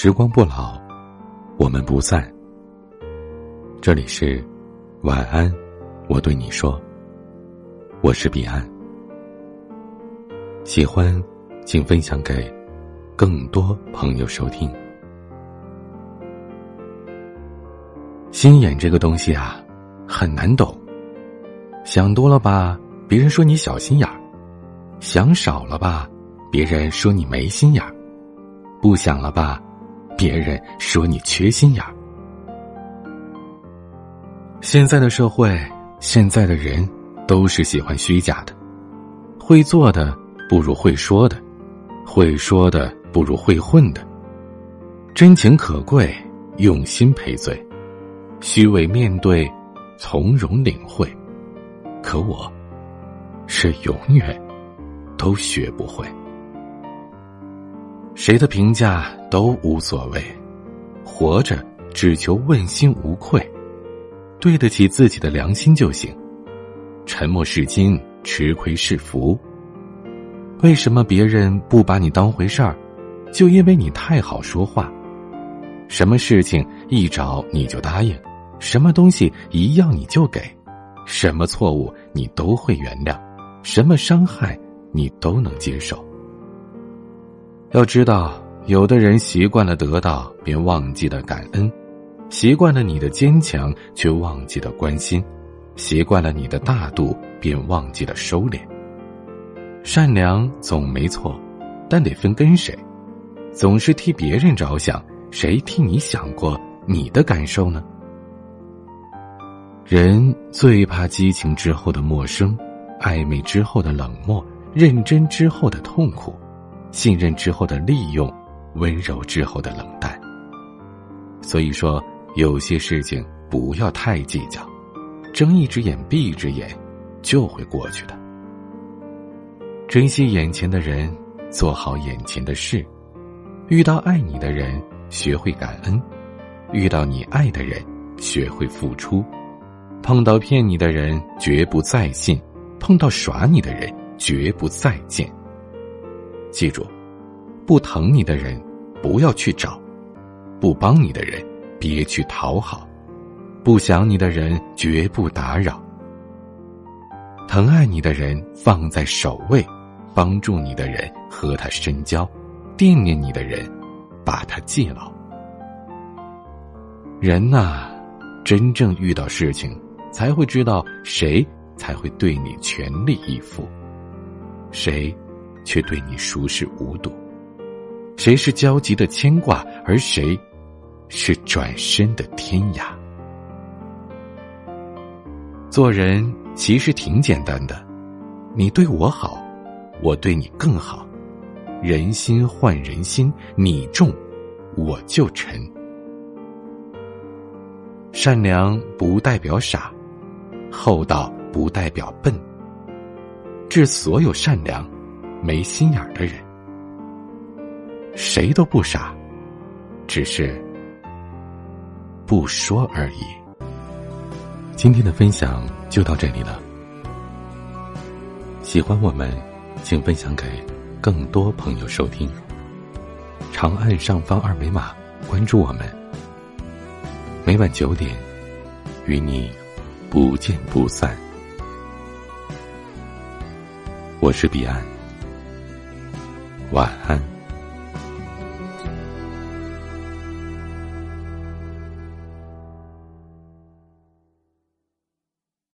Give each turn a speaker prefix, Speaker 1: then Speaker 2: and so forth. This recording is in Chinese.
Speaker 1: 时光不老，我们不散。这里是晚安，我对你说，我是彼岸。喜欢，请分享给更多朋友收听。心眼这个东西啊，很难懂。想多了吧，别人说你小心眼儿；想少了吧，别人说你没心眼儿；不想了吧。别人说你缺心眼儿。现在的社会，现在的人，都是喜欢虚假的，会做的不如会说的，会说的不如会混的。真情可贵，用心赔罪；虚伪面对，从容领会。可我，是永远都学不会。谁的评价都无所谓，活着只求问心无愧，对得起自己的良心就行。沉默是金，吃亏是福。为什么别人不把你当回事儿？就因为你太好说话。什么事情一找你就答应，什么东西一要你就给，什么错误你都会原谅，什么伤害你都能接受。要知道，有的人习惯了得到，便忘记了感恩；习惯了你的坚强，却忘记了关心；习惯了你的大度，便忘记了收敛。善良总没错，但得分跟谁。总是替别人着想，谁替你想过你的感受呢？人最怕激情之后的陌生，暧昧之后的冷漠，认真之后的痛苦。信任之后的利用，温柔之后的冷淡。所以说，有些事情不要太计较，睁一只眼闭一只眼，就会过去的。珍惜眼前的人，做好眼前的事。遇到爱你的人，学会感恩；遇到你爱的人，学会付出。碰到骗你的人，绝不再信；碰到耍你的人，绝不再见。记住，不疼你的人，不要去找；不帮你的人，别去讨好；不想你的人，绝不打扰。疼爱你的人放在首位，帮助你的人和他深交，惦念你的人，把他记牢。人呐，真正遇到事情，才会知道谁才会对你全力以赴，谁。却对你熟视无睹，谁是焦急的牵挂，而谁是转身的天涯？做人其实挺简单的，你对我好，我对你更好，人心换人心，你重我就沉。善良不代表傻，厚道不代表笨。致所有善良。没心眼儿的人，谁都不傻，只是不说而已。今天的分享就到这里了。喜欢我们，请分享给更多朋友收听。长按上方二维码关注我们，每晚九点与你不见不散。我是彼岸。晚安。